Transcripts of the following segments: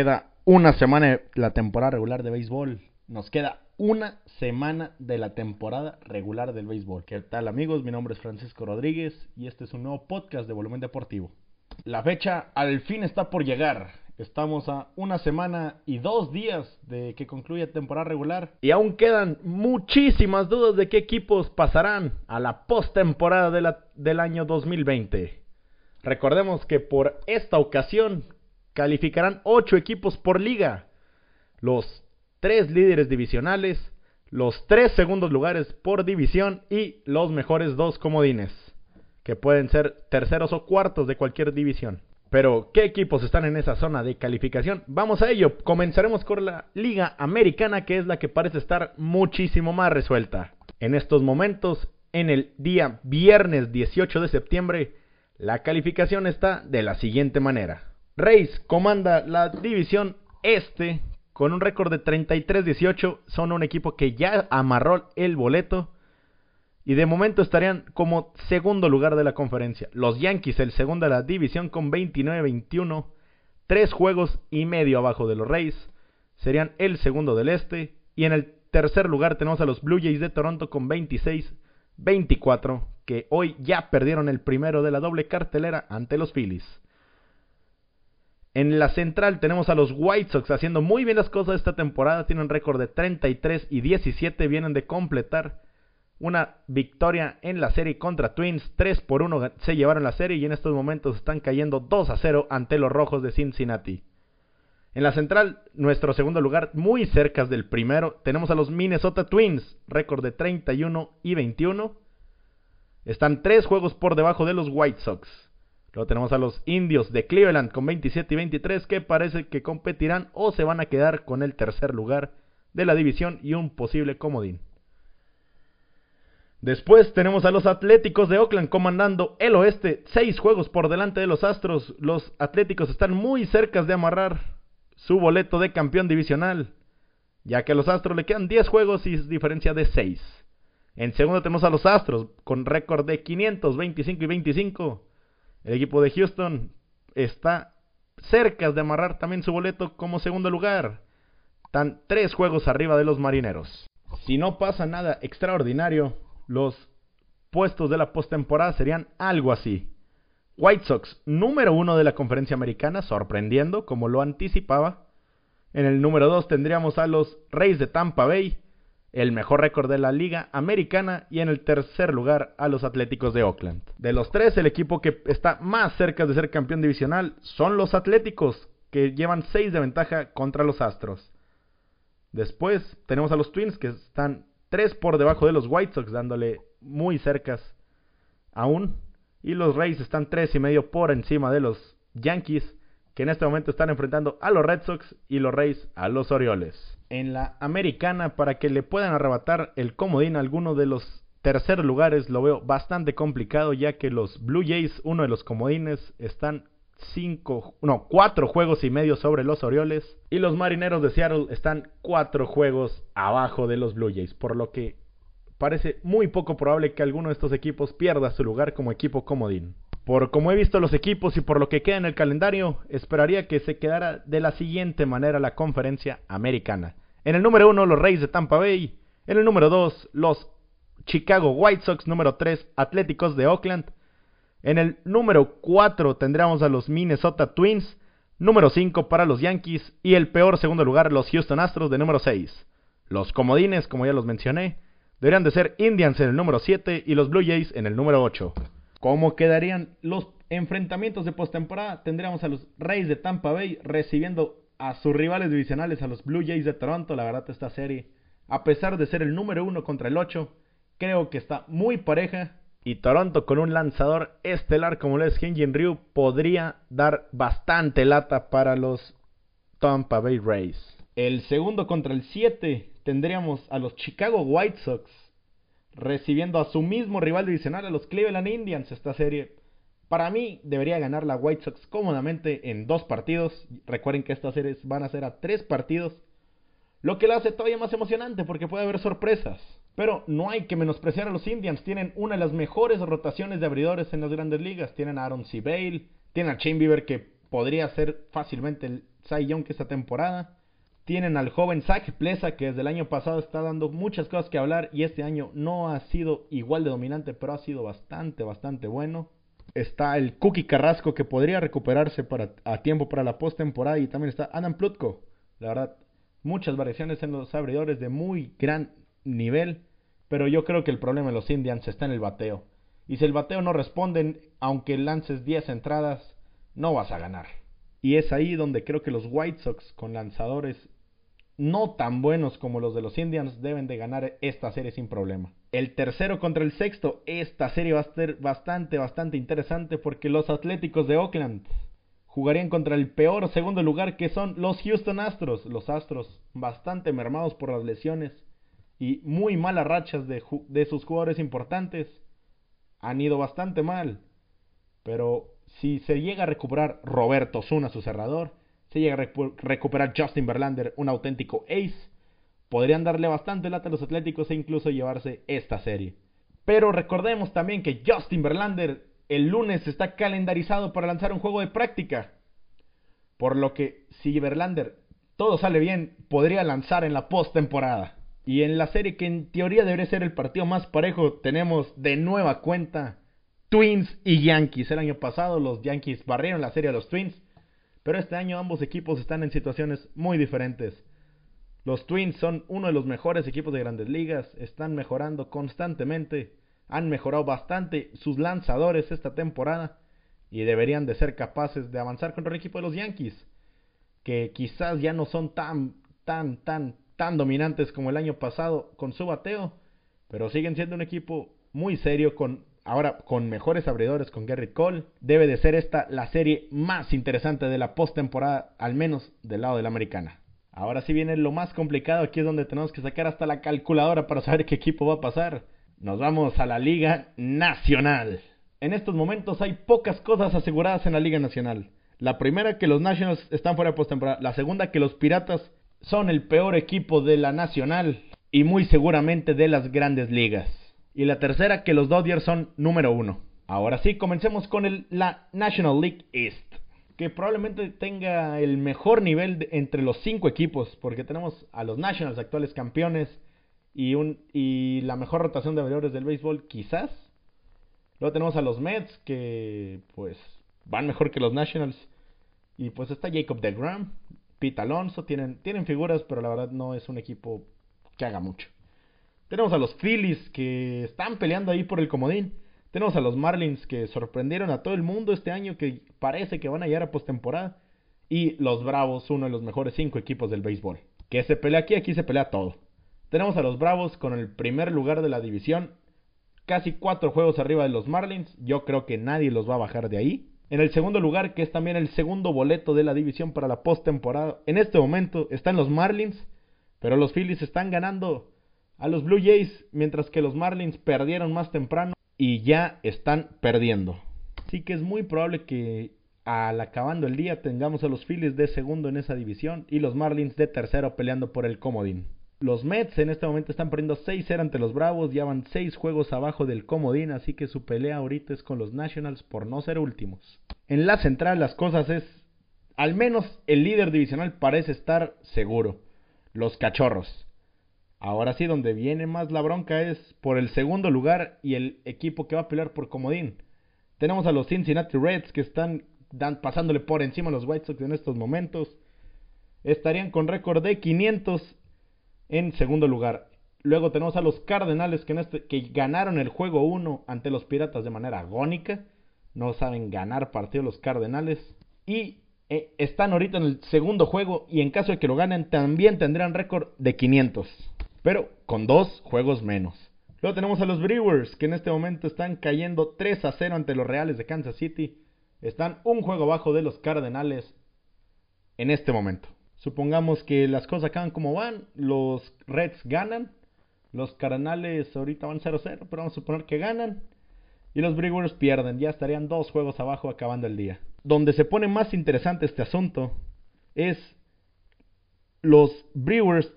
Queda una semana de la temporada regular de béisbol. Nos queda una semana de la temporada regular del béisbol. ¿Qué tal amigos? Mi nombre es Francisco Rodríguez y este es un nuevo podcast de Volumen Deportivo. La fecha al fin está por llegar. Estamos a una semana y dos días de que concluya temporada regular. Y aún quedan muchísimas dudas de qué equipos pasarán a la postemporada de del año 2020. Recordemos que por esta ocasión calificarán 8 equipos por liga. Los 3 líderes divisionales, los 3 segundos lugares por división y los mejores 2 comodines, que pueden ser terceros o cuartos de cualquier división. Pero, ¿qué equipos están en esa zona de calificación? Vamos a ello. Comenzaremos con la Liga Americana, que es la que parece estar muchísimo más resuelta. En estos momentos, en el día viernes 18 de septiembre, la calificación está de la siguiente manera. Reyes comanda la división este con un récord de 33-18. Son un equipo que ya amarró el boleto. Y de momento estarían como segundo lugar de la conferencia. Los Yankees, el segundo de la división, con 29-21. Tres juegos y medio abajo de los Reyes. Serían el segundo del este. Y en el tercer lugar tenemos a los Blue Jays de Toronto con 26-24 que hoy ya perdieron el primero de la doble cartelera ante los Phillies. En la central tenemos a los White Sox haciendo muy bien las cosas esta temporada. Tienen récord de 33 y 17. Vienen de completar una victoria en la serie contra Twins. 3 por 1 se llevaron la serie y en estos momentos están cayendo 2 a 0 ante los Rojos de Cincinnati. En la central, nuestro segundo lugar, muy cerca del primero, tenemos a los Minnesota Twins, récord de 31 y 21. Están tres juegos por debajo de los White Sox. Luego tenemos a los indios de Cleveland con 27 y 23 que parece que competirán o se van a quedar con el tercer lugar de la división y un posible comodín. Después tenemos a los Atléticos de Oakland comandando el oeste, seis juegos por delante de los Astros. Los Atléticos están muy cerca de amarrar su boleto de campeón divisional, ya que a los Astros le quedan 10 juegos y diferencia de 6. En segundo tenemos a los Astros con récord de 525 y 25. El equipo de Houston está cerca de amarrar también su boleto como segundo lugar. Están tres juegos arriba de los Marineros. Si no pasa nada extraordinario, los puestos de la postemporada serían algo así. White Sox, número uno de la conferencia americana, sorprendiendo como lo anticipaba. En el número dos tendríamos a los Reyes de Tampa Bay el mejor récord de la liga americana y en el tercer lugar a los Atléticos de Oakland. De los tres, el equipo que está más cerca de ser campeón divisional son los Atléticos, que llevan 6 de ventaja contra los Astros. Después tenemos a los Twins que están 3 por debajo de los White Sox, dándole muy cercas aún. Y los Rays están tres y medio por encima de los Yankees, que en este momento están enfrentando a los Red Sox y los Rays a los Orioles en la americana para que le puedan arrebatar el comodín a alguno de los tercer lugares. Lo veo bastante complicado ya que los Blue Jays, uno de los comodines, están cinco, no, cuatro juegos y medio sobre los Orioles. Y los Marineros de Seattle están cuatro juegos abajo de los Blue Jays. Por lo que parece muy poco probable que alguno de estos equipos pierda su lugar como equipo comodín. Por como he visto los equipos y por lo que queda en el calendario, esperaría que se quedara de la siguiente manera la conferencia americana. En el número 1, los Reyes de Tampa Bay. En el número 2, los Chicago White Sox. Número 3, Atléticos de Oakland. En el número 4 tendríamos a los Minnesota Twins. Número 5 para los Yankees. Y el peor segundo lugar, los Houston Astros de número 6. Los comodines, como ya los mencioné, deberían de ser Indians en el número 7 y los Blue Jays en el número 8. ¿Cómo quedarían los enfrentamientos de postemporada? Tendríamos a los Reyes de Tampa Bay recibiendo a sus rivales divisionales, a los Blue Jays de Toronto. La verdad, esta serie, a pesar de ser el número uno contra el 8, creo que está muy pareja. Y Toronto con un lanzador estelar como lo es Hyunjin Ryu podría dar bastante lata para los Tampa Bay Rays. El segundo contra el 7 tendríamos a los Chicago White Sox recibiendo a su mismo rival divisional, a los Cleveland Indians. Esta serie para mí debería ganar la White Sox cómodamente en dos partidos. Recuerden que estas series van a ser a tres partidos. Lo que la hace todavía más emocionante porque puede haber sorpresas. Pero no hay que menospreciar a los Indians. Tienen una de las mejores rotaciones de abridores en las grandes ligas. Tienen a Aaron C. Tienen a Shane Bieber que podría ser fácilmente el Cy Young esta temporada. Tienen al joven Zach Plesa, que desde el año pasado está dando muchas cosas que hablar y este año no ha sido igual de dominante, pero ha sido bastante, bastante bueno. Está el Cookie Carrasco, que podría recuperarse para, a tiempo para la postemporada. Y también está Adam Plutko. La verdad, muchas variaciones en los abridores de muy gran nivel. Pero yo creo que el problema de los Indians está en el bateo. Y si el bateo no responden, aunque lances 10 entradas, no vas a ganar. Y es ahí donde creo que los White Sox con lanzadores no tan buenos como los de los Indians deben de ganar esta serie sin problema. El tercero contra el sexto, esta serie va a ser bastante, bastante interesante porque los Atléticos de Oakland jugarían contra el peor segundo lugar que son los Houston Astros. Los Astros bastante mermados por las lesiones y muy malas rachas de, de sus jugadores importantes. Han ido bastante mal. Pero si se llega a recuperar Roberto Zuna, su cerrador, se llega a recuperar Justin Verlander, un auténtico ace, podrían darle bastante lata a los Atléticos e incluso llevarse esta serie. Pero recordemos también que Justin Verlander el lunes está calendarizado para lanzar un juego de práctica. Por lo que si Verlander todo sale bien, podría lanzar en la postemporada. Y en la serie que en teoría debería ser el partido más parejo, tenemos de nueva cuenta Twins y Yankees. El año pasado los Yankees barrieron la serie a los Twins pero este año ambos equipos están en situaciones muy diferentes. Los Twins son uno de los mejores equipos de grandes ligas, están mejorando constantemente, han mejorado bastante sus lanzadores esta temporada y deberían de ser capaces de avanzar contra el equipo de los Yankees, que quizás ya no son tan, tan, tan, tan dominantes como el año pasado con su bateo, pero siguen siendo un equipo muy serio con ahora con mejores abridores con Gary Cole. Debe de ser esta la serie más interesante de la postemporada, al menos del lado de la americana. Ahora sí viene lo más complicado, aquí es donde tenemos que sacar hasta la calculadora para saber qué equipo va a pasar. Nos vamos a la Liga Nacional. En estos momentos hay pocas cosas aseguradas en la Liga Nacional. La primera que los Nationals están fuera de postemporada, la segunda que los Piratas son el peor equipo de la Nacional y muy seguramente de las grandes ligas. Y la tercera, que los Dodgers son número uno. Ahora sí, comencemos con el, la National League East. Que probablemente tenga el mejor nivel entre los cinco equipos. Porque tenemos a los Nationals, actuales campeones. Y, la mejor rotación de valores del béisbol, quizás. Luego tenemos a los Mets, que pues van mejor que los Nationals. Y pues está Jacob DeGrom, Pete Alonso. Tienen, tienen figuras, pero la verdad no es un equipo que haga mucho. Tenemos a los Phillies que están peleando ahí por el comodín. Tenemos a los Marlins que sorprendieron a todo el mundo este año, que parece que van a llegar a postemporada. Y los Bravos, uno de los mejores cinco equipos del béisbol. Que se pelea aquí, aquí se pelea todo. Tenemos a los Bravos con el primer lugar de la división. Casi cuatro juegos arriba de los Marlins. Yo creo que nadie los va a bajar de ahí. En el segundo lugar, que es también el segundo boleto de la división para la postemporada. En este momento están los Marlins. Pero los Phillies están ganando a los Blue Jays, mientras que los Marlins perdieron más temprano y ya están perdiendo. Así que es muy probable que al acabando el día tengamos a los Phillies de segundo en esa división y los Marlins de tercero peleando por el comodín. Los Mets en este momento están perdiendo 6-0 ante los Bravos, ya van 6 juegos abajo del comodín, así que su pelea ahorita es con los Nationals por no ser últimos. En la central las cosas es, al menos el líder divisional parece estar seguro, los Cachorros. Ahora sí, donde viene más la bronca es por el segundo lugar y el equipo que va a pelear por comodín. Tenemos a los Cincinnati Reds que están pasándole por encima a los White Sox en estos momentos. Estarían con récord de 500 en segundo lugar. Luego tenemos a los Cardenales que, este, ganaron el juego 1 ante los Piratas de manera agónica. No saben ganar partido los Cardenales. Y eh, están ahorita en el segundo juego y en caso de que lo ganen también tendrán récord de 500 pero con dos juegos menos. Luego tenemos a los Brewers, que en este momento están cayendo 3 a 0 ante los Reales de Kansas City. Están un juego abajo de los Cardenales en este momento. Supongamos que las cosas acaban como van, los Reds ganan, los Cardenales ahorita van 0-0, pero vamos a suponer que ganan. Y los Brewers pierden, ya estarían dos juegos abajo acabando el día. Donde se pone más interesante este asunto es los Brewers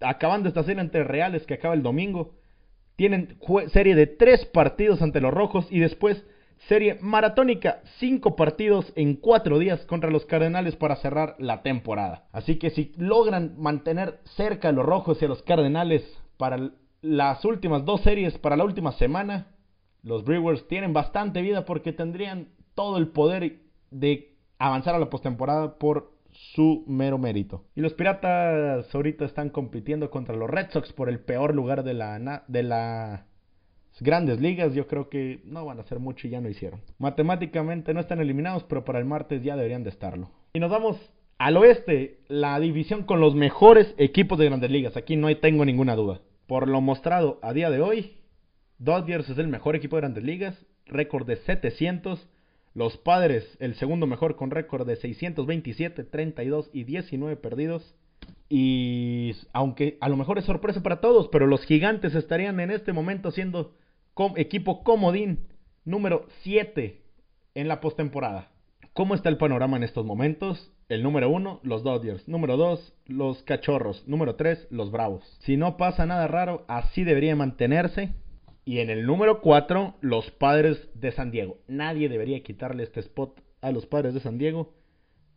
acabando esta serie entre Reales que acaba el domingo, tienen serie de tres partidos ante los Rojos y después Serie maratónica, cinco partidos en cuatro días contra los Cardenales para cerrar la temporada. Así que si logran mantener cerca a los Rojos y a los Cardenales para las últimas dos series, para la última semana, los Brewers tienen bastante vida porque tendrían todo el poder de avanzar a la postemporada por su mero mérito. Y los Piratas ahorita están compitiendo contra los Red Sox por el peor lugar de la de las grandes ligas. Yo creo que no van a hacer mucho y ya no hicieron. Matemáticamente no están eliminados, pero para el martes ya deberían de estarlo. Y nos vamos al oeste, la división con los mejores equipos de grandes ligas. Aquí no tengo ninguna duda. Por lo mostrado a día de hoy, Dodgers es el mejor equipo de grandes ligas, récord de 700. Los Padres, el segundo mejor con récord de 627, 32 y 19 perdidos. Y aunque a lo mejor es sorpresa para todos, pero los gigantes estarían en este momento siendo equipo comodín número 7 en la postemporada. ¿Cómo está el panorama en estos momentos? El número 1, los Dodgers. Número 2, los Cachorros. Número 3, los Bravos. Si no pasa nada raro, así debería mantenerse. Y en el número 4, los padres de San Diego. Nadie debería quitarle este spot a los padres de San Diego.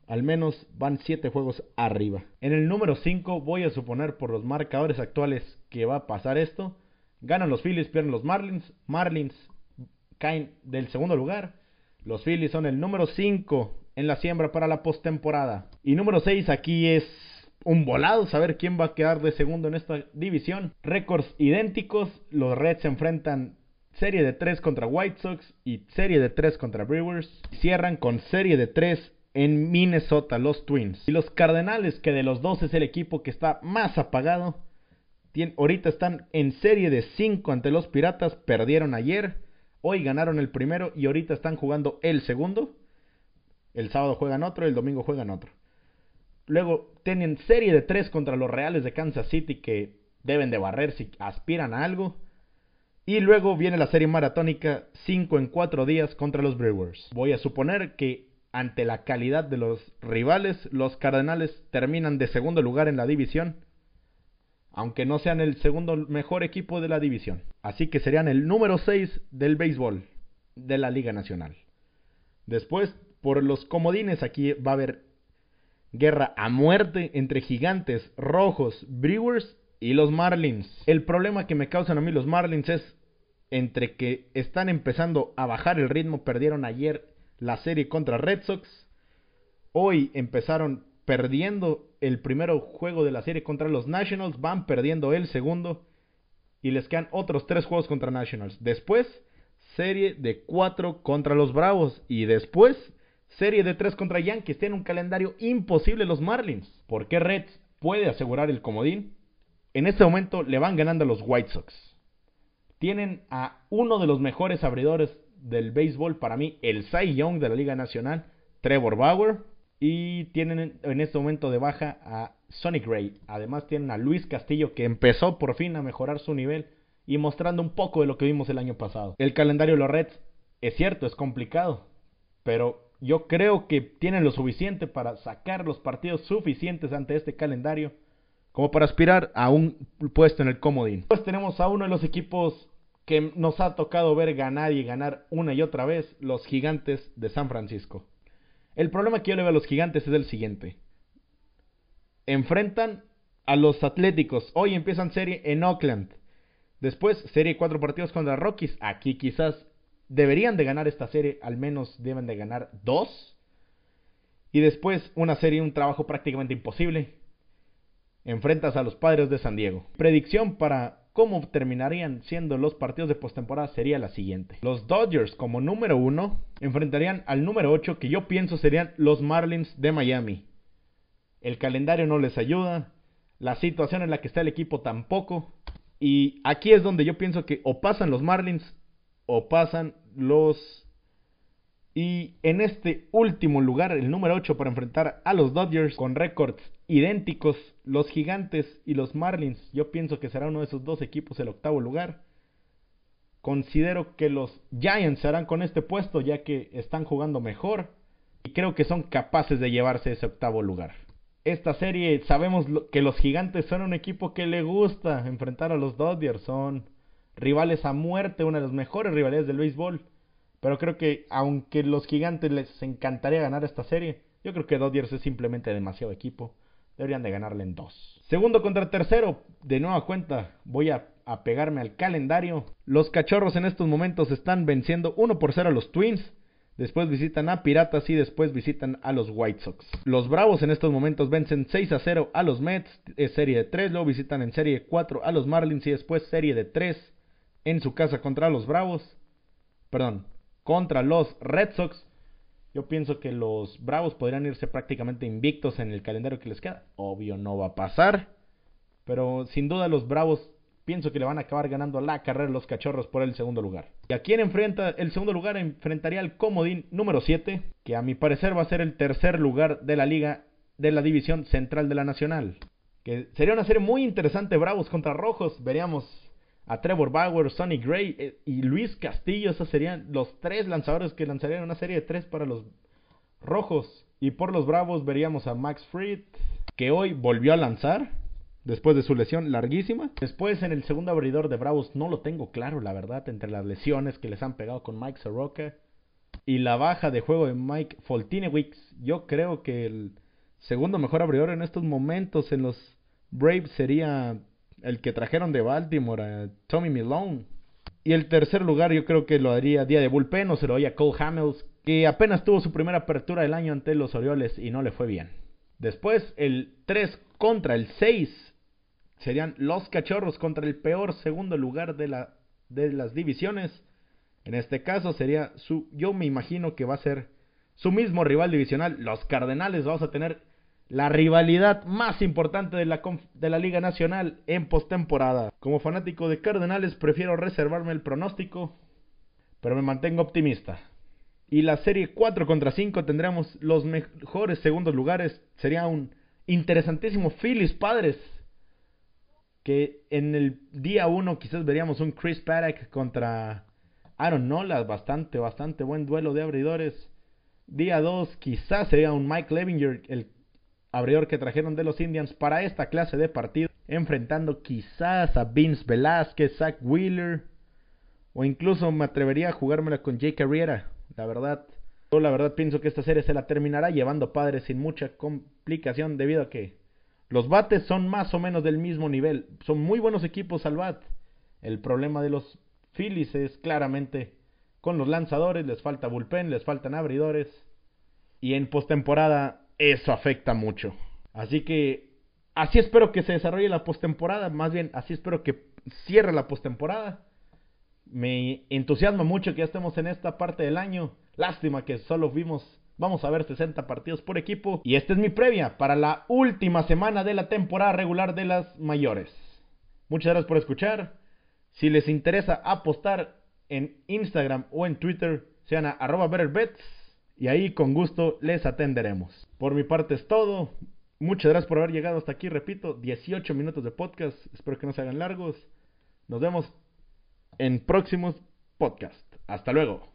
Al menos van 7 juegos arriba. En el número 5 voy a suponer por los marcadores actuales que va a pasar esto. Ganan los Phillies, pierden los Marlins. Marlins caen del segundo lugar. Los Phillies son el número 5 en la siembra para la postemporada. Y número 6 aquí es un volado saber quién va a quedar de segundo en esta división. Récords idénticos, los Reds se enfrentan serie de 3 contra White Sox y serie de 3 contra Brewers. Cierran con serie de 3 en Minnesota, los Twins. Y los Cardenales, que de los dos es el equipo que está más apagado, ahorita están en serie de 5 ante los Piratas, perdieron ayer, hoy ganaron el primero y ahorita están jugando el segundo. El sábado juegan otro, el domingo juegan otro. Luego tienen serie de tres contra los Reales de Kansas City que deben de barrer si aspiran a algo. Y luego viene la serie maratónica 5 en 4 días contra los Brewers. Voy a suponer que ante la calidad de los rivales, los Cardenales terminan de segundo lugar en la división, aunque no sean el segundo mejor equipo de la división. Así que serían el número 6 del béisbol de la Liga Nacional. Después, por los comodines, aquí va a haber guerra a muerte entre gigantes, rojos, Brewers y los Marlins. El problema que me causan a mí los Marlins es entre que están empezando a bajar el ritmo, perdieron ayer la serie contra Red Sox, hoy empezaron perdiendo el primer juego de la serie contra los Nationals, van perdiendo el segundo y les quedan otros tres juegos contra Nationals. Después, serie de cuatro contra los Bravos y después Serie de 3 contra Yankees. Tienen un calendario imposible los Marlins. ¿Por qué Reds puede asegurar el comodín? En este momento le van ganando a los White Sox. Tienen a uno de los mejores abridores del béisbol, para mí, el Cy Young de la Liga Nacional, Trevor Bauer. Y tienen en este momento de baja a Sonic Ray. Además tienen a Luis Castillo que empezó por fin a mejorar su nivel y mostrando un poco de lo que vimos el año pasado. El calendario de los Reds es cierto, es complicado, pero yo creo que tienen lo suficiente para sacar los partidos suficientes ante este calendario como para aspirar a un puesto en el comodín. Pues tenemos a uno de los equipos que nos ha tocado ver ganar y ganar una y otra vez, los gigantes de San Francisco. El problema que yo le veo a los gigantes es el siguiente. Enfrentan a los Atléticos. Hoy empiezan serie en Oakland. Después serie cuatro partidos contra Rockies. Aquí quizás deberían de ganar esta serie, al menos deben de ganar dos. Y después una serie, un trabajo prácticamente imposible. Enfrentas a los padres de San Diego. Predicción para cómo terminarían siendo los partidos de postemporada sería la siguiente. Los Dodgers como número uno enfrentarían al número 8 que yo pienso serían los Marlins de Miami. El calendario no les ayuda. La situación en la que está el equipo tampoco. Y aquí es donde yo pienso que o pasan los Marlins o pasan los... Y en este último lugar, el número 8 para enfrentar a los Dodgers con récords idénticos, los Gigantes y los Marlins. Yo pienso que será uno de esos dos equipos el octavo lugar. Considero que los Giants se harán con este puesto ya que están jugando mejor y creo que son capaces de llevarse ese octavo lugar. Esta serie sabemos que los Gigantes son un equipo que le gusta enfrentar a los Dodgers, son rivales a muerte, una de las mejores rivalidades del béisbol. Pero creo que aunque los gigantes les encantaría ganar esta serie, yo creo que Dodgers es simplemente demasiado equipo. Deberían de ganarle en dos. Segundo contra tercero, de nueva cuenta, voy a, pegarme al calendario. Los cachorros en estos momentos están venciendo 1 por 0 a los Twins. Después visitan a Piratas y después visitan a los White Sox. Los Bravos en estos momentos vencen 6 a 0 a los Mets, serie de 3, luego visitan en serie 4 a los Marlins y después serie de 3 en su casa contra los Bravos. Perdón, contra los Red Sox. Yo pienso que los Bravos podrían irse prácticamente invictos en el calendario que les queda. Obvio no va a pasar. Pero sin duda los Bravos pienso que le van a acabar ganando la carrera los cachorros por el segundo lugar. ¿Y a quién enfrenta? El segundo lugar enfrentaría al comodín número 7, que a mi parecer va a ser el tercer lugar de la liga de la división central de la nacional. Que sería una serie muy interesante, Bravos contra Rojos. Veríamos a Trevor Bauer, Sonny Gray eh, y Luis Castillo. Esos serían los tres lanzadores que lanzarían una serie de tres para los Rojos. Y por los Bravos veríamos a Max Fried, que hoy volvió a lanzar después de su lesión larguísima. Después en el segundo abridor de Bravos no lo tengo claro, la verdad, entre las lesiones que les han pegado con Mike Soroka y la baja de juego de Mike Foltinewicz. Yo creo que el segundo mejor abridor en estos momentos en los Braves sería el que trajeron de Baltimore, Tommy Milone. Y el tercer lugar yo creo que lo haría día de bullpen o se lo haría Cole Hamels, que apenas tuvo su primera apertura del año ante los Orioles y no le fue bien. Después el 3 contra el 6 serían los cachorros contra el peor segundo lugar de, la, de las divisiones. En este caso sería su, yo me imagino que va a ser su mismo rival divisional, los Cardenales. Vamos a tener la rivalidad más importante de la, de la Liga Nacional en postemporada. Como fanático de Cardenales prefiero reservarme el pronóstico, pero me mantengo optimista. Y la serie 4 contra 5 tendremos los mejores segundos lugares. Sería un interesantísimo Phillies Padres que en el día 1 quizás veríamos un Chris Paddock contra Aaron Nola, bastante, bastante buen duelo de abridores. Día 2 quizás sería un Mike Levinger, abridor que trajeron de los Indians para esta clase de partido, enfrentando quizás a Vince Velázquez, Zach Wheeler, o incluso me atrevería a jugármela con Jake Carriera. La verdad, yo la verdad pienso que esta serie se la terminará llevando padres sin mucha complicación debido a que los bates son más o menos del mismo nivel. Son muy buenos equipos al bat. El problema de los Phillies es claramente con los lanzadores, les falta bullpen, les faltan abridores. Y en postemporada eso afecta mucho. Así que así espero que se desarrolle la postemporada. Más bien, así espero que cierre la postemporada. Me entusiasma mucho que ya estemos en esta parte del año. Lástima que solo vimos Vamos a ver 60 partidos por equipo. Y esta es mi previa para la última semana de la temporada regular de las mayores. Muchas gracias por escuchar. Si les interesa apostar en Instagram o en Twitter, sean a arroba betterbets. Y ahí con gusto les atenderemos. Por mi parte es todo. Muchas gracias por haber llegado hasta aquí. Repito, 18 minutos de podcast. Espero que no se hagan largos. Nos vemos en próximos podcasts. Hasta luego.